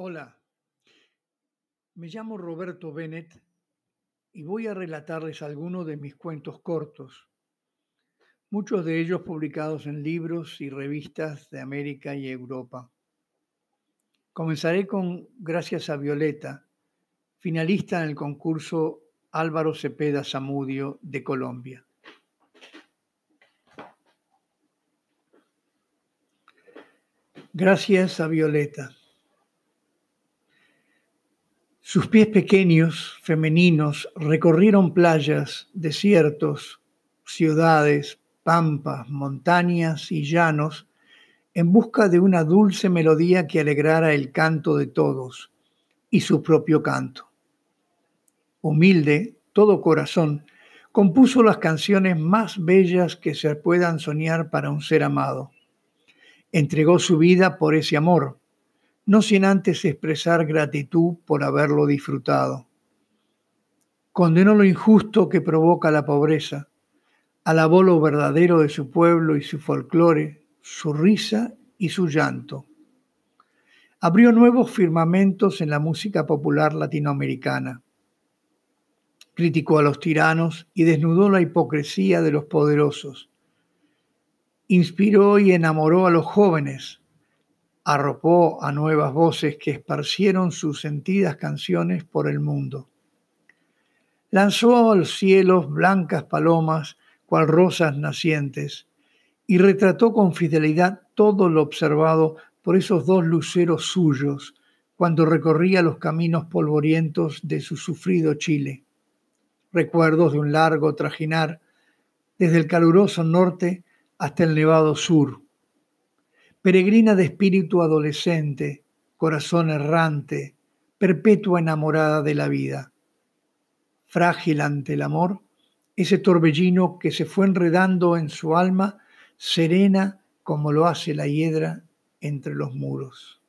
Hola, me llamo Roberto Bennett y voy a relatarles algunos de mis cuentos cortos, muchos de ellos publicados en libros y revistas de América y Europa. Comenzaré con Gracias a Violeta, finalista en el concurso Álvaro Cepeda Zamudio de Colombia. Gracias a Violeta. Sus pies pequeños, femeninos, recorrieron playas, desiertos, ciudades, pampas, montañas y llanos en busca de una dulce melodía que alegrara el canto de todos y su propio canto. Humilde, todo corazón, compuso las canciones más bellas que se puedan soñar para un ser amado. Entregó su vida por ese amor, no sin antes expresar gratitud por haberlo disfrutado. Condenó lo injusto que provoca la pobreza, alabó lo verdadero de su pueblo y su folclore, su risa y su llanto. Abrió nuevos firmamentos en la música popular latinoamericana. Criticó a los tiranos y desnudó la hipocresía de los poderosos. Inspiró y enamoró a los jóvenes, arropó a nuevas voces que esparcieron sus sentidas canciones por el mundo. Lanzó al cielo blancas palomas, cual rosas nacientes, y retrató con fidelidad todo lo observado por esos dos luceros suyos cuando recorría los caminos polvorientos de su sufrido Chile. Recuerdos de un largo trajinar desde el caluroso norte hasta el nevado sur peregrina de espíritu adolescente, corazón errante, perpetua enamorada de la vida. Frágil ante el amor, ese torbellino que se fue enredando en su alma, serena como lo hace la hiedra entre los muros.